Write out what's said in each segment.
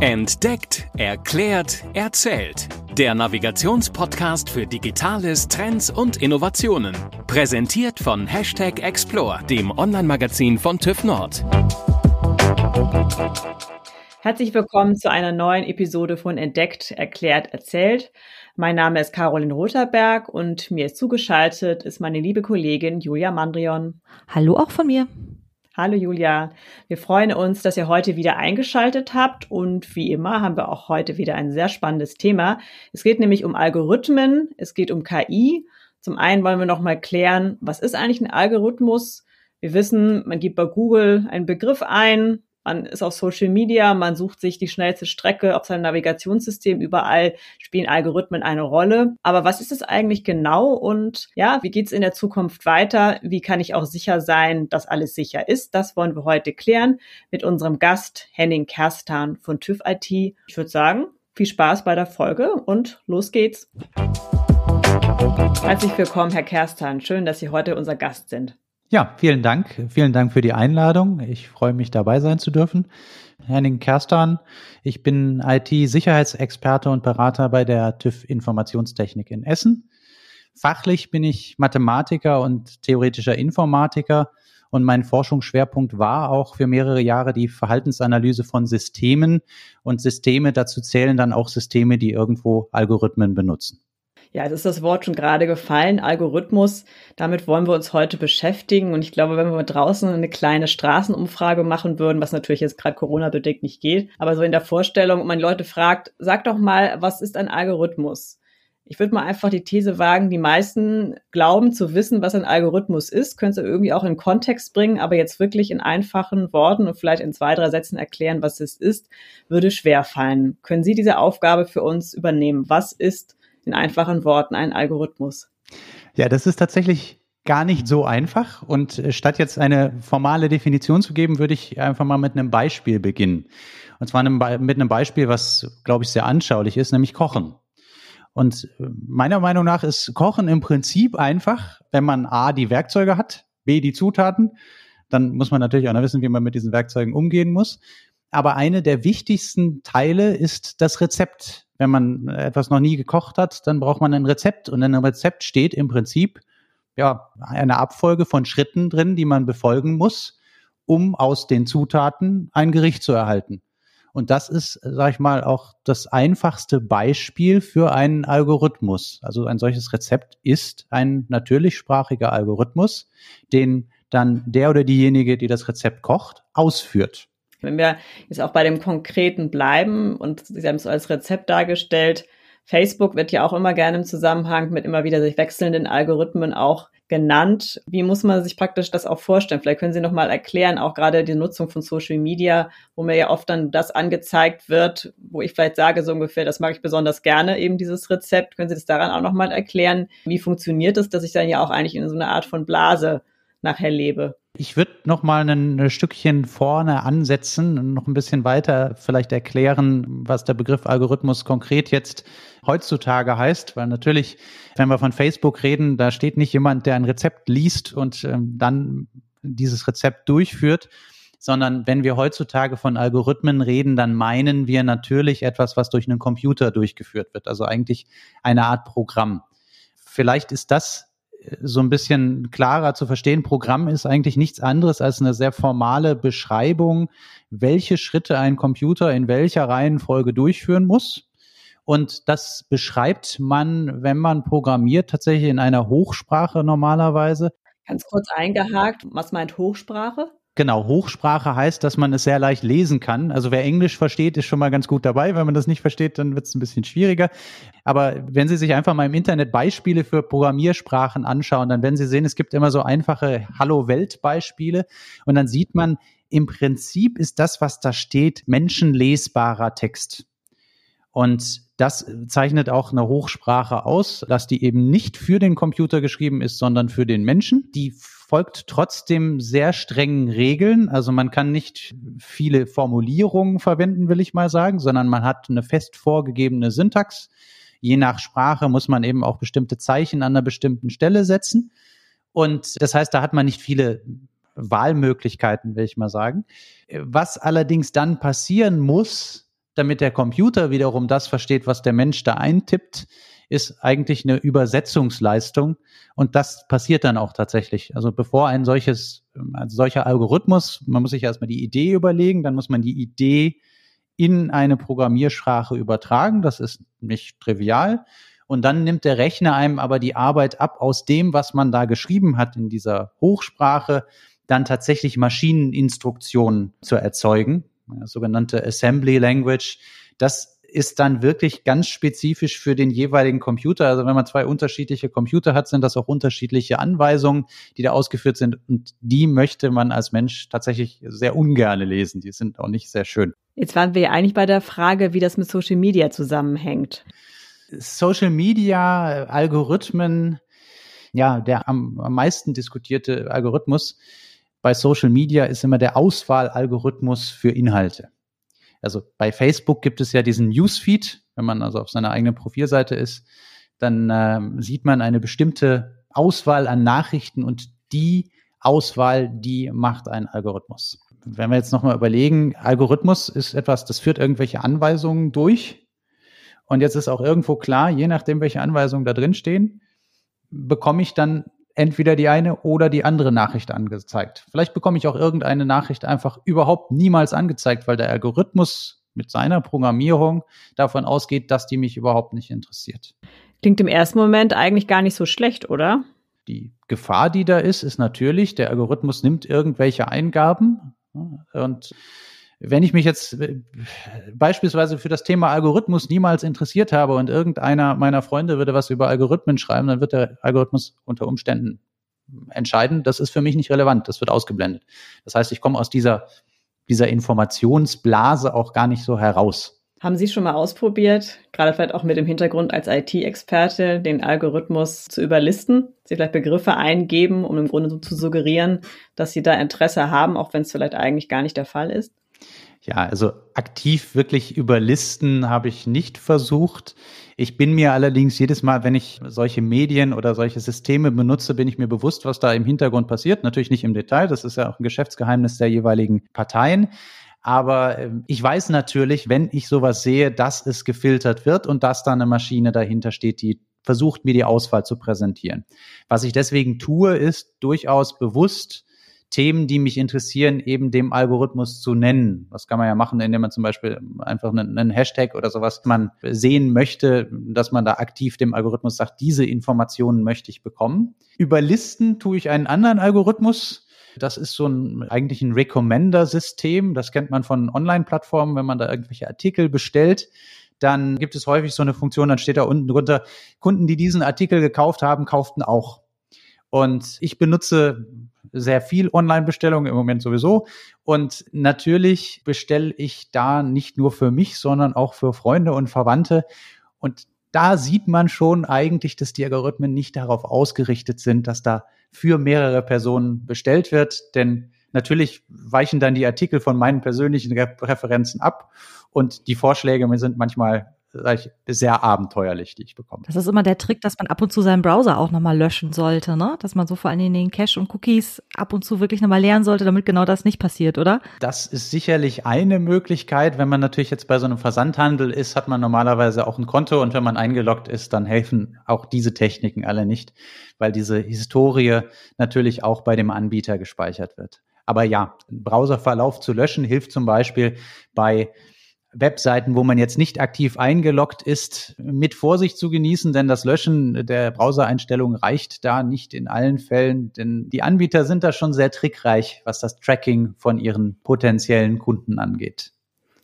Entdeckt, erklärt, erzählt. Der Navigationspodcast für Digitales, Trends und Innovationen. Präsentiert von Hashtag Explore, dem Online-Magazin von TÜV Nord. Herzlich willkommen zu einer neuen Episode von Entdeckt, erklärt, erzählt. Mein Name ist Caroline Rotherberg und mir ist zugeschaltet ist meine liebe Kollegin Julia Mandrion. Hallo auch von mir. Hallo Julia, wir freuen uns, dass ihr heute wieder eingeschaltet habt und wie immer haben wir auch heute wieder ein sehr spannendes Thema. Es geht nämlich um Algorithmen, es geht um KI. Zum einen wollen wir noch mal klären, was ist eigentlich ein Algorithmus? Wir wissen, man gibt bei Google einen Begriff ein, man ist auf Social Media, man sucht sich die schnellste Strecke auf seinem Navigationssystem. Überall spielen Algorithmen eine Rolle. Aber was ist es eigentlich genau und ja, wie geht es in der Zukunft weiter? Wie kann ich auch sicher sein, dass alles sicher ist? Das wollen wir heute klären mit unserem Gast Henning Kerstan von TÜV IT. Ich würde sagen, viel Spaß bei der Folge und los geht's. Herzlich willkommen, Herr Kerstan. Schön, dass Sie heute unser Gast sind. Ja, vielen Dank. Vielen Dank für die Einladung. Ich freue mich dabei sein zu dürfen. Henning Kerstan, ich bin IT-Sicherheitsexperte und Berater bei der TÜV Informationstechnik in Essen. Fachlich bin ich Mathematiker und theoretischer Informatiker und mein Forschungsschwerpunkt war auch für mehrere Jahre die Verhaltensanalyse von Systemen und Systeme, dazu zählen dann auch Systeme, die irgendwo Algorithmen benutzen. Ja, es ist das Wort schon gerade gefallen, Algorithmus. Damit wollen wir uns heute beschäftigen. Und ich glaube, wenn wir draußen eine kleine Straßenumfrage machen würden, was natürlich jetzt gerade Corona-bedingt nicht geht, aber so in der Vorstellung, man Leute fragt, sag doch mal, was ist ein Algorithmus? Ich würde mal einfach die These wagen, die meisten glauben zu wissen, was ein Algorithmus ist, können sie irgendwie auch in Kontext bringen, aber jetzt wirklich in einfachen Worten und vielleicht in zwei, drei Sätzen erklären, was es ist, würde schwer fallen. Können Sie diese Aufgabe für uns übernehmen? Was ist in einfachen Worten ein Algorithmus? Ja, das ist tatsächlich gar nicht so einfach. Und äh, statt jetzt eine formale Definition zu geben, würde ich einfach mal mit einem Beispiel beginnen. Und zwar mit einem Beispiel, was, glaube ich, sehr anschaulich ist, nämlich Kochen. Und äh, meiner Meinung nach ist Kochen im Prinzip einfach, wenn man A, die Werkzeuge hat, B, die Zutaten, dann muss man natürlich auch noch wissen, wie man mit diesen Werkzeugen umgehen muss. Aber eine der wichtigsten Teile ist das Rezept. Wenn man etwas noch nie gekocht hat, dann braucht man ein Rezept. Und in einem Rezept steht im Prinzip ja eine Abfolge von Schritten drin, die man befolgen muss, um aus den Zutaten ein Gericht zu erhalten. Und das ist, sag ich mal, auch das einfachste Beispiel für einen Algorithmus. Also ein solches Rezept ist ein natürlichsprachiger Algorithmus, den dann der oder diejenige, die das Rezept kocht, ausführt. Wenn wir jetzt auch bei dem Konkreten bleiben und Sie haben es als Rezept dargestellt, Facebook wird ja auch immer gerne im Zusammenhang mit immer wieder sich wechselnden Algorithmen auch genannt. Wie muss man sich praktisch das auch vorstellen? Vielleicht können Sie noch mal erklären, auch gerade die Nutzung von Social Media, wo mir ja oft dann das angezeigt wird, wo ich vielleicht sage so ungefähr, das mag ich besonders gerne, eben dieses Rezept. Können Sie das daran auch noch mal erklären? Wie funktioniert es, dass ich dann ja auch eigentlich in so einer Art von Blase nachher lebe? Ich würde noch mal ein Stückchen vorne ansetzen und noch ein bisschen weiter vielleicht erklären, was der Begriff Algorithmus konkret jetzt heutzutage heißt, weil natürlich, wenn wir von Facebook reden, da steht nicht jemand, der ein Rezept liest und ähm, dann dieses Rezept durchführt, sondern wenn wir heutzutage von Algorithmen reden, dann meinen wir natürlich etwas, was durch einen Computer durchgeführt wird, also eigentlich eine Art Programm. Vielleicht ist das so ein bisschen klarer zu verstehen. Programm ist eigentlich nichts anderes als eine sehr formale Beschreibung, welche Schritte ein Computer in welcher Reihenfolge durchführen muss. Und das beschreibt man, wenn man programmiert, tatsächlich in einer Hochsprache normalerweise. Ganz kurz eingehakt, was meint Hochsprache? Genau, Hochsprache heißt, dass man es sehr leicht lesen kann. Also wer Englisch versteht, ist schon mal ganz gut dabei. Wenn man das nicht versteht, dann wird es ein bisschen schwieriger. Aber wenn Sie sich einfach mal im Internet Beispiele für Programmiersprachen anschauen, dann werden Sie sehen, es gibt immer so einfache Hallo-Welt-Beispiele. Und dann sieht man, im Prinzip ist das, was da steht, menschenlesbarer Text. Und das zeichnet auch eine Hochsprache aus, dass die eben nicht für den Computer geschrieben ist, sondern für den Menschen. Die folgt trotzdem sehr strengen Regeln. Also man kann nicht viele Formulierungen verwenden, will ich mal sagen, sondern man hat eine fest vorgegebene Syntax. Je nach Sprache muss man eben auch bestimmte Zeichen an einer bestimmten Stelle setzen. Und das heißt, da hat man nicht viele Wahlmöglichkeiten, will ich mal sagen. Was allerdings dann passieren muss, damit der Computer wiederum das versteht, was der Mensch da eintippt, ist eigentlich eine Übersetzungsleistung. Und das passiert dann auch tatsächlich. Also bevor ein solches, ein solcher Algorithmus, man muss sich erstmal die Idee überlegen, dann muss man die Idee in eine Programmiersprache übertragen. Das ist nicht trivial. Und dann nimmt der Rechner einem aber die Arbeit ab, aus dem, was man da geschrieben hat in dieser Hochsprache, dann tatsächlich Maschineninstruktionen zu erzeugen, sogenannte Assembly Language. Das ist dann wirklich ganz spezifisch für den jeweiligen Computer. Also wenn man zwei unterschiedliche Computer hat, sind das auch unterschiedliche Anweisungen, die da ausgeführt sind. Und die möchte man als Mensch tatsächlich sehr ungerne lesen. Die sind auch nicht sehr schön. Jetzt waren wir ja eigentlich bei der Frage, wie das mit Social Media zusammenhängt. Social Media, Algorithmen, ja, der am, am meisten diskutierte Algorithmus bei Social Media ist immer der Auswahlalgorithmus für Inhalte. Also bei Facebook gibt es ja diesen Newsfeed, wenn man also auf seiner eigenen Profilseite ist, dann äh, sieht man eine bestimmte Auswahl an Nachrichten und die Auswahl, die macht ein Algorithmus. Wenn wir jetzt nochmal überlegen, Algorithmus ist etwas, das führt irgendwelche Anweisungen durch. Und jetzt ist auch irgendwo klar, je nachdem, welche Anweisungen da drin stehen, bekomme ich dann entweder die eine oder die andere Nachricht angezeigt. Vielleicht bekomme ich auch irgendeine Nachricht einfach überhaupt niemals angezeigt, weil der Algorithmus mit seiner Programmierung davon ausgeht, dass die mich überhaupt nicht interessiert. Klingt im ersten Moment eigentlich gar nicht so schlecht, oder? Die Gefahr, die da ist, ist natürlich, der Algorithmus nimmt irgendwelche Eingaben und wenn ich mich jetzt äh, beispielsweise für das Thema Algorithmus niemals interessiert habe und irgendeiner meiner Freunde würde was über Algorithmen schreiben, dann wird der Algorithmus unter Umständen entscheiden, das ist für mich nicht relevant, das wird ausgeblendet. Das heißt, ich komme aus dieser, dieser Informationsblase auch gar nicht so heraus. Haben Sie schon mal ausprobiert, gerade vielleicht auch mit dem Hintergrund als IT-Experte, den Algorithmus zu überlisten? Sie vielleicht Begriffe eingeben, um im Grunde so zu suggerieren, dass Sie da Interesse haben, auch wenn es vielleicht eigentlich gar nicht der Fall ist? Ja, also aktiv wirklich überlisten habe ich nicht versucht. Ich bin mir allerdings jedes Mal, wenn ich solche Medien oder solche Systeme benutze, bin ich mir bewusst, was da im Hintergrund passiert. Natürlich nicht im Detail, das ist ja auch ein Geschäftsgeheimnis der jeweiligen Parteien. Aber ähm, ich weiß natürlich, wenn ich sowas sehe, dass es gefiltert wird und dass da eine Maschine dahinter steht, die versucht, mir die Auswahl zu präsentieren. Was ich deswegen tue, ist durchaus bewusst Themen, die mich interessieren, eben dem Algorithmus zu nennen. Das kann man ja machen, indem man zum Beispiel einfach einen, einen Hashtag oder sowas man sehen möchte, dass man da aktiv dem Algorithmus sagt, diese Informationen möchte ich bekommen. Über Listen tue ich einen anderen Algorithmus. Das ist so ein eigentlich ein Recommender-System. Das kennt man von Online-Plattformen, wenn man da irgendwelche Artikel bestellt dann gibt es häufig so eine Funktion, dann steht da unten drunter, Kunden, die diesen Artikel gekauft haben, kauften auch. Und ich benutze sehr viel Online-Bestellungen im Moment sowieso. Und natürlich bestelle ich da nicht nur für mich, sondern auch für Freunde und Verwandte. Und da sieht man schon eigentlich, dass die Algorithmen nicht darauf ausgerichtet sind, dass da für mehrere Personen bestellt wird. Denn natürlich weichen dann die Artikel von meinen persönlichen Referenzen ab und die Vorschläge sind manchmal ich, sehr abenteuerlich, die ich bekomme. Das ist immer der Trick, dass man ab und zu seinen Browser auch nochmal löschen sollte, ne? Dass man so vor allen Dingen den Cache und Cookies ab und zu wirklich nochmal leeren sollte, damit genau das nicht passiert, oder? Das ist sicherlich eine Möglichkeit. Wenn man natürlich jetzt bei so einem Versandhandel ist, hat man normalerweise auch ein Konto und wenn man eingeloggt ist, dann helfen auch diese Techniken alle nicht, weil diese Historie natürlich auch bei dem Anbieter gespeichert wird. Aber ja, Browserverlauf zu löschen hilft zum Beispiel bei Webseiten, wo man jetzt nicht aktiv eingeloggt ist, mit Vorsicht zu genießen, denn das Löschen der Browsereinstellungen reicht da nicht in allen Fällen, denn die Anbieter sind da schon sehr trickreich, was das Tracking von ihren potenziellen Kunden angeht.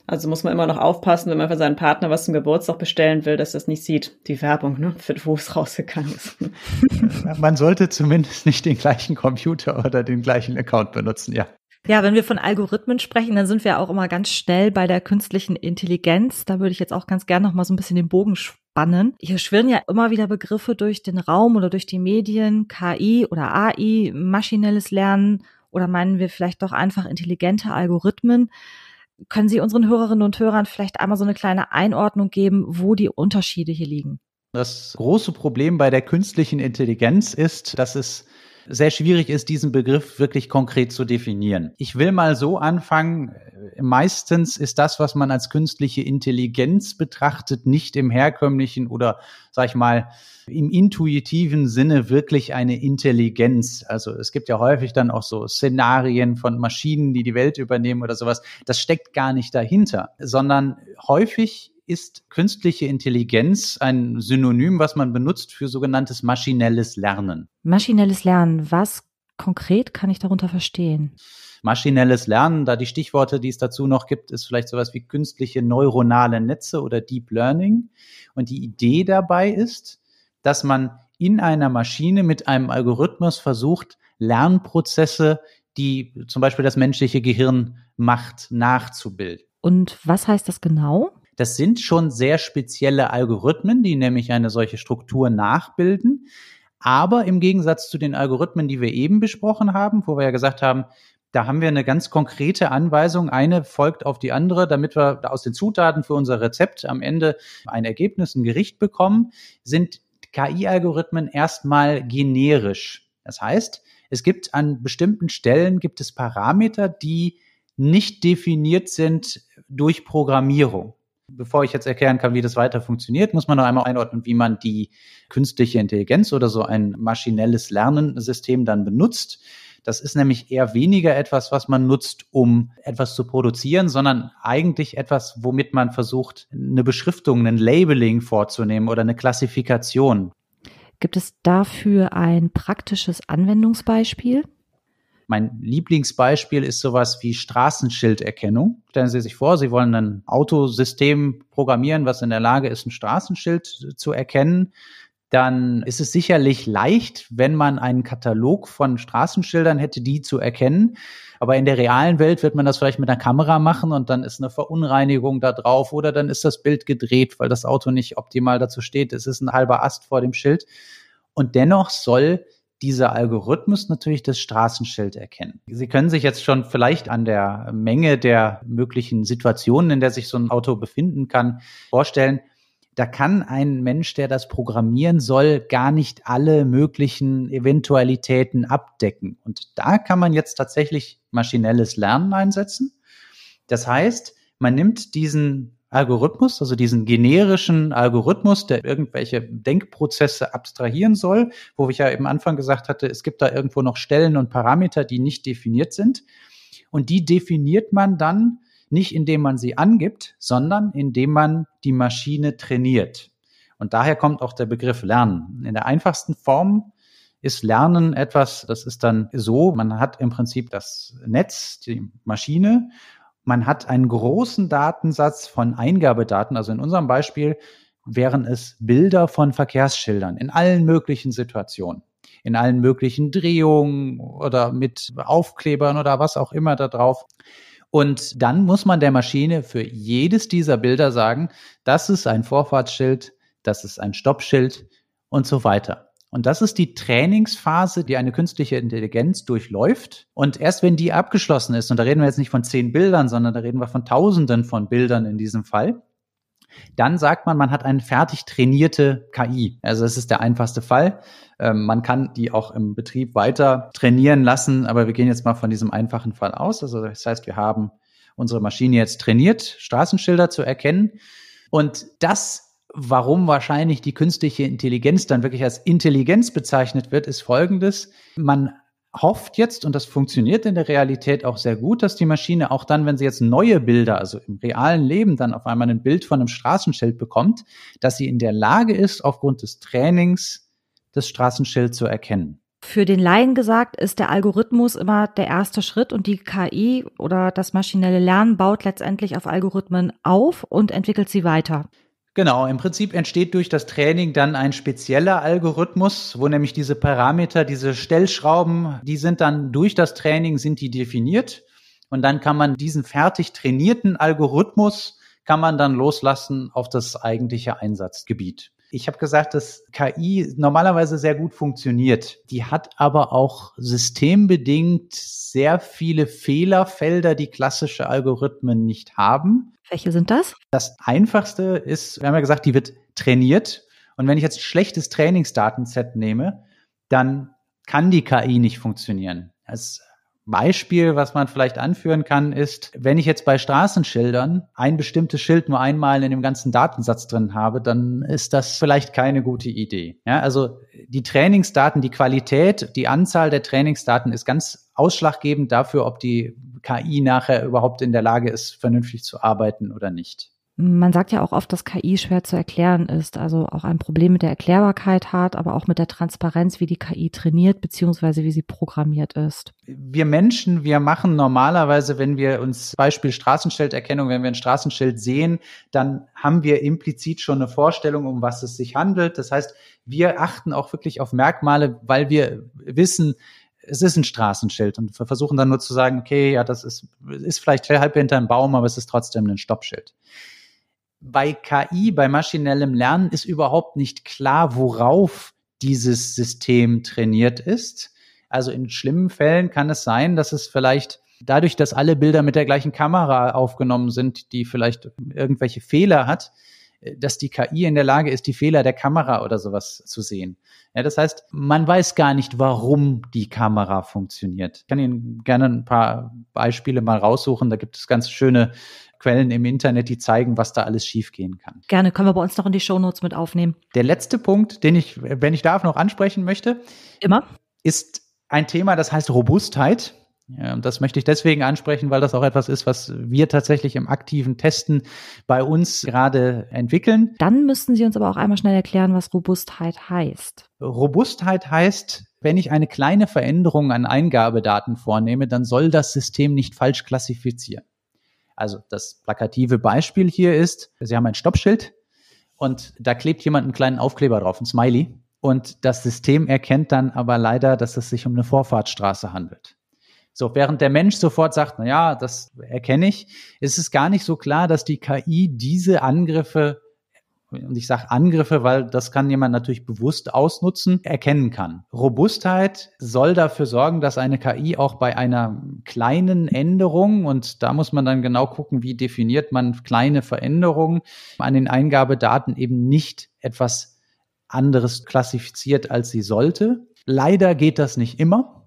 Also muss man immer noch aufpassen, wenn man für seinen Partner was zum Geburtstag bestellen will, dass das nicht sieht, die Werbung, ne, für wo es rausgegangen ist. man sollte zumindest nicht den gleichen Computer oder den gleichen Account benutzen, ja. Ja, wenn wir von Algorithmen sprechen, dann sind wir auch immer ganz schnell bei der künstlichen Intelligenz. Da würde ich jetzt auch ganz gerne noch mal so ein bisschen den Bogen spannen. Hier schwirren ja immer wieder Begriffe durch den Raum oder durch die Medien, KI oder AI, maschinelles Lernen oder meinen wir vielleicht doch einfach intelligente Algorithmen. Können Sie unseren Hörerinnen und Hörern vielleicht einmal so eine kleine Einordnung geben, wo die Unterschiede hier liegen? Das große Problem bei der künstlichen Intelligenz ist, dass es sehr schwierig ist, diesen Begriff wirklich konkret zu definieren. Ich will mal so anfangen. Meistens ist das, was man als künstliche Intelligenz betrachtet, nicht im herkömmlichen oder, sag ich mal, im intuitiven Sinne wirklich eine Intelligenz. Also es gibt ja häufig dann auch so Szenarien von Maschinen, die die Welt übernehmen oder sowas. Das steckt gar nicht dahinter, sondern häufig ist künstliche Intelligenz ein Synonym, was man benutzt für sogenanntes maschinelles Lernen. Maschinelles Lernen, was konkret kann ich darunter verstehen? Maschinelles Lernen, da die Stichworte, die es dazu noch gibt, ist vielleicht sowas wie künstliche neuronale Netze oder Deep Learning. Und die Idee dabei ist, dass man in einer Maschine mit einem Algorithmus versucht, Lernprozesse, die zum Beispiel das menschliche Gehirn macht, nachzubilden. Und was heißt das genau? Das sind schon sehr spezielle Algorithmen, die nämlich eine solche Struktur nachbilden. Aber im Gegensatz zu den Algorithmen, die wir eben besprochen haben, wo wir ja gesagt haben, da haben wir eine ganz konkrete Anweisung. Eine folgt auf die andere, damit wir aus den Zutaten für unser Rezept am Ende ein Ergebnis, ein Gericht bekommen, sind KI-Algorithmen erstmal generisch. Das heißt, es gibt an bestimmten Stellen gibt es Parameter, die nicht definiert sind durch Programmierung. Bevor ich jetzt erklären kann, wie das weiter funktioniert, muss man noch einmal einordnen, wie man die künstliche Intelligenz oder so ein maschinelles Lernensystem dann benutzt. Das ist nämlich eher weniger etwas, was man nutzt, um etwas zu produzieren, sondern eigentlich etwas, womit man versucht, eine Beschriftung, ein Labeling vorzunehmen oder eine Klassifikation. Gibt es dafür ein praktisches Anwendungsbeispiel? Mein Lieblingsbeispiel ist sowas wie Straßenschilderkennung. Stellen Sie sich vor, Sie wollen ein Autosystem programmieren, was in der Lage ist, ein Straßenschild zu erkennen. Dann ist es sicherlich leicht, wenn man einen Katalog von Straßenschildern hätte, die zu erkennen. Aber in der realen Welt wird man das vielleicht mit einer Kamera machen und dann ist eine Verunreinigung da drauf oder dann ist das Bild gedreht, weil das Auto nicht optimal dazu steht. Es ist ein halber Ast vor dem Schild. Und dennoch soll dieser Algorithmus natürlich das Straßenschild erkennen. Sie können sich jetzt schon vielleicht an der Menge der möglichen Situationen, in der sich so ein Auto befinden kann, vorstellen. Da kann ein Mensch, der das programmieren soll, gar nicht alle möglichen Eventualitäten abdecken. Und da kann man jetzt tatsächlich maschinelles Lernen einsetzen. Das heißt, man nimmt diesen Algorithmus, also diesen generischen Algorithmus, der irgendwelche Denkprozesse abstrahieren soll, wo ich ja eben Anfang gesagt hatte, es gibt da irgendwo noch Stellen und Parameter, die nicht definiert sind. Und die definiert man dann nicht, indem man sie angibt, sondern indem man die Maschine trainiert. Und daher kommt auch der Begriff Lernen. In der einfachsten Form ist Lernen etwas, das ist dann so, man hat im Prinzip das Netz, die Maschine man hat einen großen Datensatz von Eingabedaten. Also in unserem Beispiel wären es Bilder von Verkehrsschildern in allen möglichen Situationen, in allen möglichen Drehungen oder mit Aufklebern oder was auch immer da drauf. Und dann muss man der Maschine für jedes dieser Bilder sagen, das ist ein Vorfahrtsschild, das ist ein Stoppschild und so weiter. Und das ist die Trainingsphase, die eine künstliche Intelligenz durchläuft. Und erst wenn die abgeschlossen ist, und da reden wir jetzt nicht von zehn Bildern, sondern da reden wir von Tausenden von Bildern in diesem Fall, dann sagt man, man hat eine fertig trainierte KI. Also das ist der einfachste Fall. Ähm, man kann die auch im Betrieb weiter trainieren lassen, aber wir gehen jetzt mal von diesem einfachen Fall aus. Also das heißt, wir haben unsere Maschine jetzt trainiert, Straßenschilder zu erkennen. Und das Warum wahrscheinlich die künstliche Intelligenz dann wirklich als Intelligenz bezeichnet wird, ist folgendes. Man hofft jetzt, und das funktioniert in der Realität auch sehr gut, dass die Maschine auch dann, wenn sie jetzt neue Bilder, also im realen Leben dann auf einmal ein Bild von einem Straßenschild bekommt, dass sie in der Lage ist, aufgrund des Trainings das Straßenschild zu erkennen. Für den Laien gesagt ist der Algorithmus immer der erste Schritt und die KI oder das maschinelle Lernen baut letztendlich auf Algorithmen auf und entwickelt sie weiter. Genau, im Prinzip entsteht durch das Training dann ein spezieller Algorithmus, wo nämlich diese Parameter, diese Stellschrauben, die sind dann durch das Training sind die definiert und dann kann man diesen fertig trainierten Algorithmus kann man dann loslassen auf das eigentliche Einsatzgebiet. Ich habe gesagt, dass KI normalerweise sehr gut funktioniert. Die hat aber auch systembedingt sehr viele Fehlerfelder, die klassische Algorithmen nicht haben. Welche sind das? Das einfachste ist, wir haben ja gesagt, die wird trainiert. Und wenn ich jetzt ein schlechtes Trainingsdatenset nehme, dann kann die KI nicht funktionieren. Als Beispiel, was man vielleicht anführen kann, ist, wenn ich jetzt bei Straßenschildern ein bestimmtes Schild nur einmal in dem ganzen Datensatz drin habe, dann ist das vielleicht keine gute Idee. Ja, also die Trainingsdaten, die Qualität, die Anzahl der Trainingsdaten ist ganz ausschlaggebend dafür, ob die KI nachher überhaupt in der Lage ist, vernünftig zu arbeiten oder nicht. Man sagt ja auch oft, dass KI schwer zu erklären ist, also auch ein Problem mit der Erklärbarkeit hat, aber auch mit der Transparenz, wie die KI trainiert beziehungsweise wie sie programmiert ist. Wir Menschen, wir machen normalerweise, wenn wir uns Beispiel Straßenschilderkennung, wenn wir ein Straßenschild sehen, dann haben wir implizit schon eine Vorstellung, um was es sich handelt. Das heißt, wir achten auch wirklich auf Merkmale, weil wir wissen, es ist ein Straßenschild und wir versuchen dann nur zu sagen, okay, ja, das ist, ist vielleicht halb hinter einem Baum, aber es ist trotzdem ein Stoppschild bei KI, bei maschinellem Lernen ist überhaupt nicht klar, worauf dieses System trainiert ist. Also in schlimmen Fällen kann es sein, dass es vielleicht dadurch, dass alle Bilder mit der gleichen Kamera aufgenommen sind, die vielleicht irgendwelche Fehler hat, dass die KI in der Lage ist, die Fehler der Kamera oder sowas zu sehen. Ja, das heißt, man weiß gar nicht, warum die Kamera funktioniert. Ich kann Ihnen gerne ein paar Beispiele mal raussuchen. Da gibt es ganz schöne Quellen im Internet, die zeigen, was da alles schiefgehen kann. Gerne, können wir bei uns noch in die Shownotes mit aufnehmen. Der letzte Punkt, den ich, wenn ich darf, noch ansprechen möchte, immer, ist ein Thema, das heißt Robustheit. Ja, und das möchte ich deswegen ansprechen, weil das auch etwas ist, was wir tatsächlich im aktiven Testen bei uns gerade entwickeln. Dann müssten Sie uns aber auch einmal schnell erklären, was Robustheit heißt. Robustheit heißt, wenn ich eine kleine Veränderung an Eingabedaten vornehme, dann soll das System nicht falsch klassifizieren. Also das plakative Beispiel hier ist, Sie haben ein Stoppschild und da klebt jemand einen kleinen Aufkleber drauf, ein Smiley. Und das System erkennt dann aber leider, dass es sich um eine Vorfahrtsstraße handelt. So, während der Mensch sofort sagt, na ja, das erkenne ich, ist es gar nicht so klar, dass die KI diese Angriffe und ich sage Angriffe, weil das kann jemand natürlich bewusst ausnutzen, erkennen kann. Robustheit soll dafür sorgen, dass eine KI auch bei einer kleinen Änderung, und da muss man dann genau gucken, wie definiert man kleine Veränderungen, an den Eingabedaten eben nicht etwas anderes klassifiziert, als sie sollte. Leider geht das nicht immer.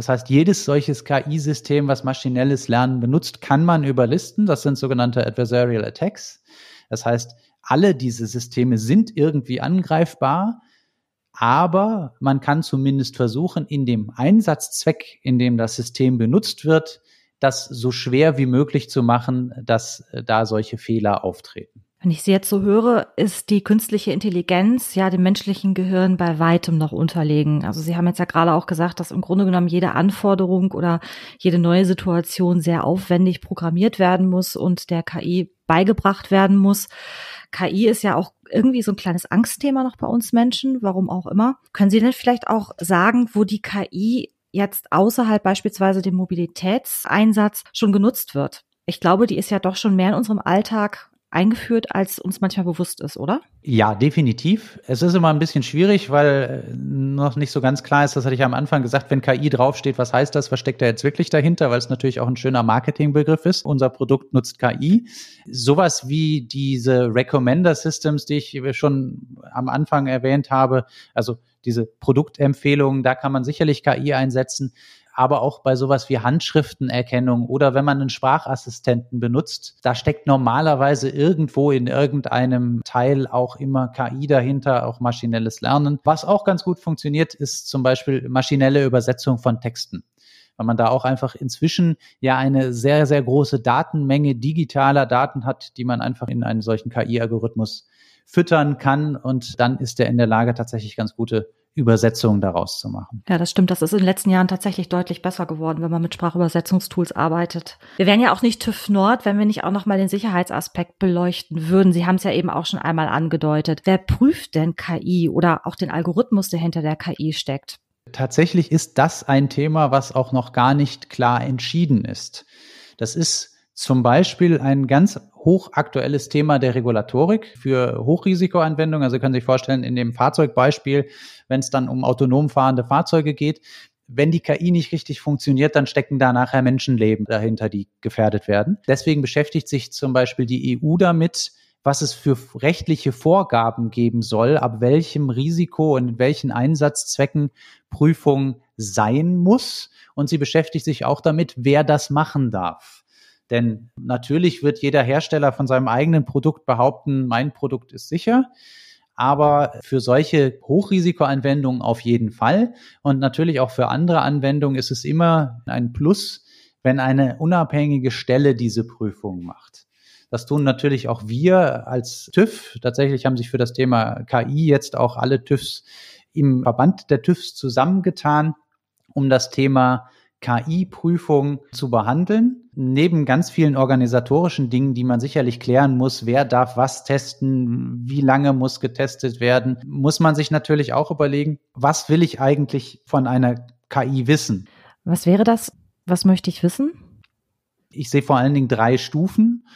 Das heißt, jedes solches KI-System, was maschinelles Lernen benutzt, kann man überlisten. Das sind sogenannte Adversarial Attacks. Das heißt, alle diese Systeme sind irgendwie angreifbar, aber man kann zumindest versuchen, in dem Einsatzzweck, in dem das System benutzt wird, das so schwer wie möglich zu machen, dass äh, da solche Fehler auftreten. Wenn ich Sie jetzt so höre, ist die künstliche Intelligenz ja dem menschlichen Gehirn bei weitem noch unterlegen. Also Sie haben jetzt ja gerade auch gesagt, dass im Grunde genommen jede Anforderung oder jede neue Situation sehr aufwendig programmiert werden muss und der KI beigebracht werden muss. KI ist ja auch irgendwie so ein kleines Angstthema noch bei uns Menschen, warum auch immer. Können Sie denn vielleicht auch sagen, wo die KI jetzt außerhalb beispielsweise dem Mobilitätseinsatz schon genutzt wird? Ich glaube, die ist ja doch schon mehr in unserem Alltag eingeführt, als uns manchmal bewusst ist, oder? Ja, definitiv. Es ist immer ein bisschen schwierig, weil äh, noch nicht so ganz klar ist, das hatte ich am Anfang gesagt, wenn KI draufsteht, was heißt das, was steckt da jetzt wirklich dahinter, weil es natürlich auch ein schöner Marketingbegriff ist. Unser Produkt nutzt KI. Sowas wie diese Recommender Systems, die ich schon am Anfang erwähnt habe, also diese Produktempfehlungen, da kann man sicherlich KI einsetzen aber auch bei sowas wie Handschriftenerkennung oder wenn man einen Sprachassistenten benutzt, da steckt normalerweise irgendwo in irgendeinem Teil auch immer KI dahinter, auch maschinelles Lernen. Was auch ganz gut funktioniert, ist zum Beispiel maschinelle Übersetzung von Texten weil man da auch einfach inzwischen ja eine sehr, sehr große Datenmenge digitaler Daten hat, die man einfach in einen solchen KI-Algorithmus füttern kann und dann ist er in der Lage, tatsächlich ganz gute Übersetzungen daraus zu machen. Ja, das stimmt. Das ist in den letzten Jahren tatsächlich deutlich besser geworden, wenn man mit Sprachübersetzungstools arbeitet. Wir wären ja auch nicht TÜV Nord, wenn wir nicht auch nochmal den Sicherheitsaspekt beleuchten würden. Sie haben es ja eben auch schon einmal angedeutet. Wer prüft denn KI oder auch den Algorithmus, der hinter der KI steckt? Tatsächlich ist das ein Thema, was auch noch gar nicht klar entschieden ist. Das ist zum Beispiel ein ganz hochaktuelles Thema der Regulatorik für Hochrisikoanwendungen. Also können Sie sich vorstellen, in dem Fahrzeugbeispiel, wenn es dann um autonom fahrende Fahrzeuge geht, wenn die KI nicht richtig funktioniert, dann stecken da nachher Menschenleben dahinter, die gefährdet werden. Deswegen beschäftigt sich zum Beispiel die EU damit, was es für rechtliche Vorgaben geben soll, ab welchem Risiko und welchen Einsatzzwecken Prüfung sein muss. Und sie beschäftigt sich auch damit, wer das machen darf. Denn natürlich wird jeder Hersteller von seinem eigenen Produkt behaupten, mein Produkt ist sicher. Aber für solche Hochrisikoanwendungen auf jeden Fall. Und natürlich auch für andere Anwendungen ist es immer ein Plus, wenn eine unabhängige Stelle diese Prüfung macht. Das tun natürlich auch wir als TÜV. Tatsächlich haben sich für das Thema KI jetzt auch alle TÜVs im Verband der TÜVs zusammengetan, um das Thema KI-Prüfung zu behandeln. Neben ganz vielen organisatorischen Dingen, die man sicherlich klären muss, wer darf was testen, wie lange muss getestet werden, muss man sich natürlich auch überlegen, was will ich eigentlich von einer KI wissen? Was wäre das? Was möchte ich wissen? Ich sehe vor allen Dingen drei Stufen.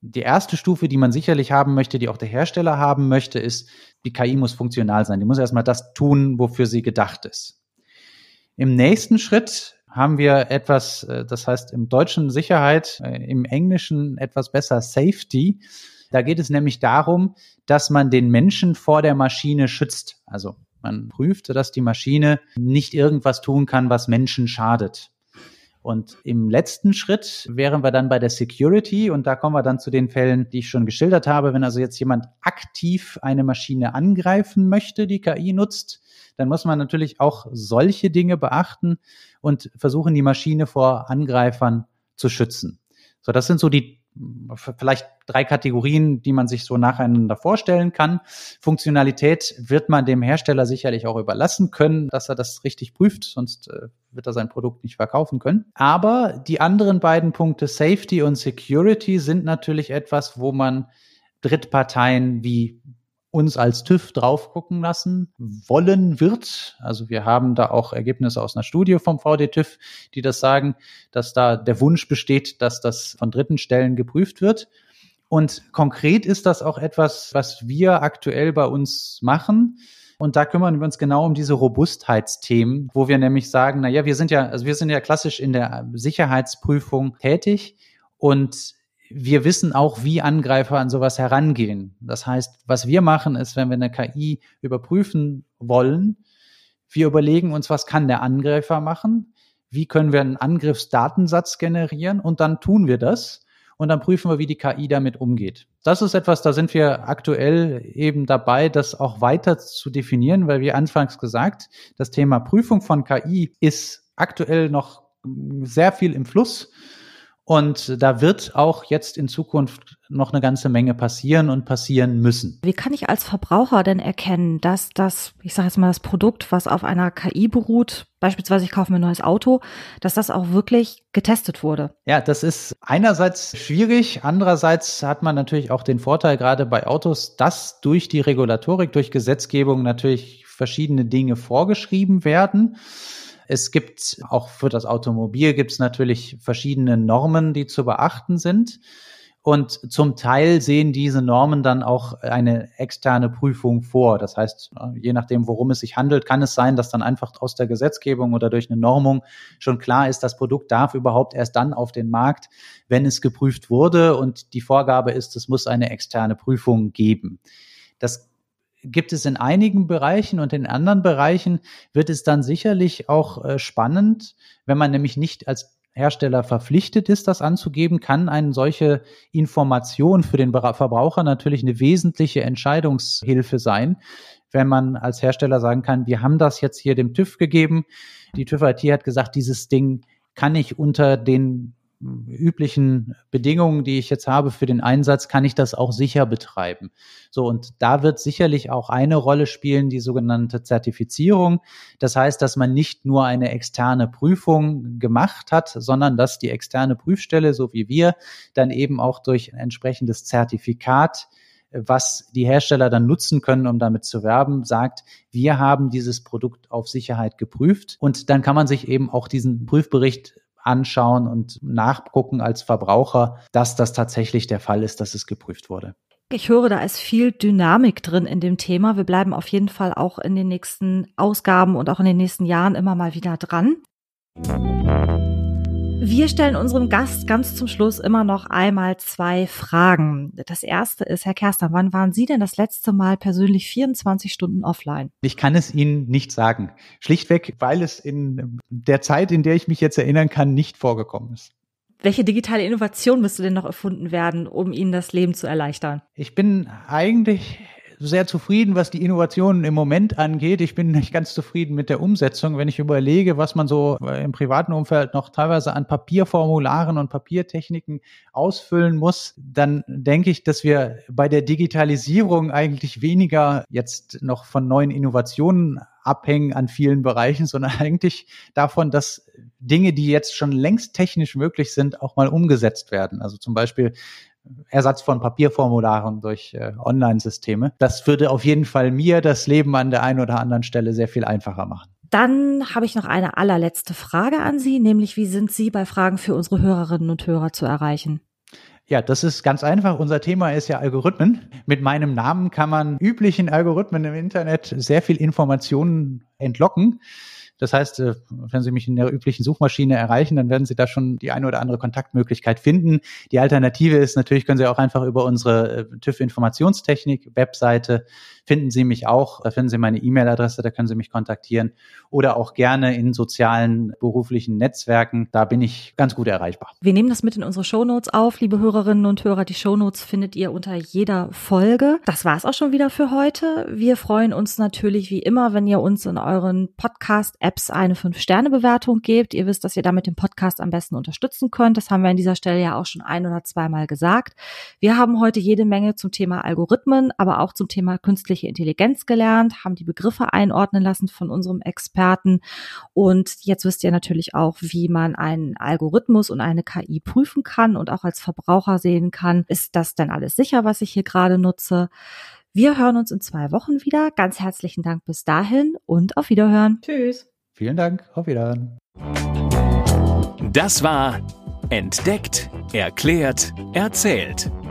Die erste Stufe, die man sicherlich haben möchte, die auch der Hersteller haben möchte, ist, die KI muss funktional sein. Die muss erstmal das tun, wofür sie gedacht ist. Im nächsten Schritt haben wir etwas, äh, das heißt im Deutschen Sicherheit, äh, im Englischen etwas besser Safety. Da geht es nämlich darum, dass man den Menschen vor der Maschine schützt. Also man prüft, dass die Maschine nicht irgendwas tun kann, was Menschen schadet. Und im letzten Schritt wären wir dann bei der Security und da kommen wir dann zu den Fällen, die ich schon geschildert habe. Wenn also jetzt jemand aktiv eine Maschine angreifen möchte, die KI nutzt, dann muss man natürlich auch solche Dinge beachten und versuchen, die Maschine vor Angreifern zu schützen. So, das sind so die vielleicht drei Kategorien, die man sich so nacheinander vorstellen kann. Funktionalität wird man dem Hersteller sicherlich auch überlassen können, dass er das richtig prüft, sonst äh, wird er sein Produkt nicht verkaufen können. Aber die anderen beiden Punkte Safety und Security sind natürlich etwas, wo man Drittparteien wie uns als TÜV drauf gucken lassen wollen wird. Also wir haben da auch Ergebnisse aus einer Studie vom VD-TÜV, die das sagen, dass da der Wunsch besteht, dass das von dritten Stellen geprüft wird. Und konkret ist das auch etwas, was wir aktuell bei uns machen. Und da kümmern wir uns genau um diese Robustheitsthemen, wo wir nämlich sagen, na ja, wir sind ja, also wir sind ja klassisch in der Sicherheitsprüfung tätig und wir wissen auch, wie Angreifer an sowas herangehen. Das heißt, was wir machen, ist, wenn wir eine KI überprüfen wollen, wir überlegen uns, was kann der Angreifer machen? Wie können wir einen Angriffsdatensatz generieren? Und dann tun wir das. Und dann prüfen wir, wie die KI damit umgeht. Das ist etwas, da sind wir aktuell eben dabei, das auch weiter zu definieren, weil wie anfangs gesagt, das Thema Prüfung von KI ist aktuell noch sehr viel im Fluss. Und da wird auch jetzt in Zukunft noch eine ganze Menge passieren und passieren müssen. Wie kann ich als Verbraucher denn erkennen, dass das, ich sage jetzt mal, das Produkt, was auf einer KI beruht, beispielsweise ich kaufe mir ein neues Auto, dass das auch wirklich getestet wurde? Ja, das ist einerseits schwierig, andererseits hat man natürlich auch den Vorteil gerade bei Autos, dass durch die Regulatorik, durch Gesetzgebung natürlich verschiedene Dinge vorgeschrieben werden. Es gibt auch für das Automobil gibt es natürlich verschiedene Normen, die zu beachten sind. Und zum Teil sehen diese Normen dann auch eine externe Prüfung vor. Das heißt, je nachdem, worum es sich handelt, kann es sein, dass dann einfach aus der Gesetzgebung oder durch eine Normung schon klar ist, das Produkt darf überhaupt erst dann auf den Markt, wenn es geprüft wurde. Und die Vorgabe ist, es muss eine externe Prüfung geben. Das gibt es in einigen Bereichen und in anderen Bereichen wird es dann sicherlich auch äh, spannend, wenn man nämlich nicht als Hersteller verpflichtet ist, das anzugeben, kann eine solche Information für den Verbraucher natürlich eine wesentliche Entscheidungshilfe sein, wenn man als Hersteller sagen kann, wir haben das jetzt hier dem TÜV gegeben. Die TÜV IT hat gesagt, dieses Ding kann ich unter den üblichen Bedingungen, die ich jetzt habe für den Einsatz, kann ich das auch sicher betreiben. So, und da wird sicherlich auch eine Rolle spielen, die sogenannte Zertifizierung. Das heißt, dass man nicht nur eine externe Prüfung gemacht hat, sondern dass die externe Prüfstelle, so wie wir, dann eben auch durch ein entsprechendes Zertifikat was die Hersteller dann nutzen können, um damit zu werben, sagt, wir haben dieses Produkt auf Sicherheit geprüft. Und dann kann man sich eben auch diesen Prüfbericht anschauen und nachgucken als Verbraucher, dass das tatsächlich der Fall ist, dass es geprüft wurde. Ich höre, da ist viel Dynamik drin in dem Thema. Wir bleiben auf jeden Fall auch in den nächsten Ausgaben und auch in den nächsten Jahren immer mal wieder dran. Wir stellen unserem Gast ganz zum Schluss immer noch einmal zwei Fragen. Das erste ist, Herr Kerster, wann waren Sie denn das letzte Mal persönlich 24 Stunden offline? Ich kann es Ihnen nicht sagen. Schlichtweg, weil es in der Zeit, in der ich mich jetzt erinnern kann, nicht vorgekommen ist. Welche digitale Innovation müsste denn noch erfunden werden, um Ihnen das Leben zu erleichtern? Ich bin eigentlich sehr zufrieden, was die Innovationen im Moment angeht. Ich bin nicht ganz zufrieden mit der Umsetzung. Wenn ich überlege, was man so im privaten Umfeld noch teilweise an Papierformularen und Papiertechniken ausfüllen muss, dann denke ich, dass wir bei der Digitalisierung eigentlich weniger jetzt noch von neuen Innovationen abhängen an vielen Bereichen, sondern eigentlich davon, dass Dinge, die jetzt schon längst technisch möglich sind, auch mal umgesetzt werden. Also zum Beispiel Ersatz von Papierformularen durch äh, Online-Systeme. Das würde auf jeden Fall mir das Leben an der einen oder anderen Stelle sehr viel einfacher machen. Dann habe ich noch eine allerletzte Frage an Sie, nämlich wie sind Sie bei Fragen für unsere Hörerinnen und Hörer zu erreichen? Ja, das ist ganz einfach. Unser Thema ist ja Algorithmen. Mit meinem Namen kann man üblichen Algorithmen im Internet sehr viel Informationen entlocken. Das heißt, äh, wenn Sie mich in der üblichen Suchmaschine erreichen, dann werden Sie da schon die eine oder andere Kontaktmöglichkeit finden. Die Alternative ist natürlich, können Sie auch einfach über unsere äh, TÜV Informationstechnik Webseite finden Sie mich auch. Da finden Sie meine E-Mail-Adresse, da können Sie mich kontaktieren oder auch gerne in sozialen beruflichen Netzwerken. Da bin ich ganz gut erreichbar. Wir nehmen das mit in unsere Shownotes auf, liebe Hörerinnen und Hörer. Die Shownotes findet ihr unter jeder Folge. Das war es auch schon wieder für heute. Wir freuen uns natürlich wie immer, wenn ihr uns in euren Podcast-Apps eine 5-Sterne-Bewertung gebt. Ihr wisst, dass ihr damit den Podcast am besten unterstützen könnt. Das haben wir an dieser Stelle ja auch schon ein oder zweimal gesagt. Wir haben heute jede Menge zum Thema Algorithmen, aber auch zum Thema künstliche künstliche Intelligenz gelernt, haben die Begriffe einordnen lassen von unserem Experten. Und jetzt wisst ihr natürlich auch, wie man einen Algorithmus und eine KI prüfen kann und auch als Verbraucher sehen kann, ist das denn alles sicher, was ich hier gerade nutze? Wir hören uns in zwei Wochen wieder. Ganz herzlichen Dank bis dahin und auf Wiederhören. Tschüss. Vielen Dank. Auf Wiederhören. Das war Entdeckt, Erklärt, Erzählt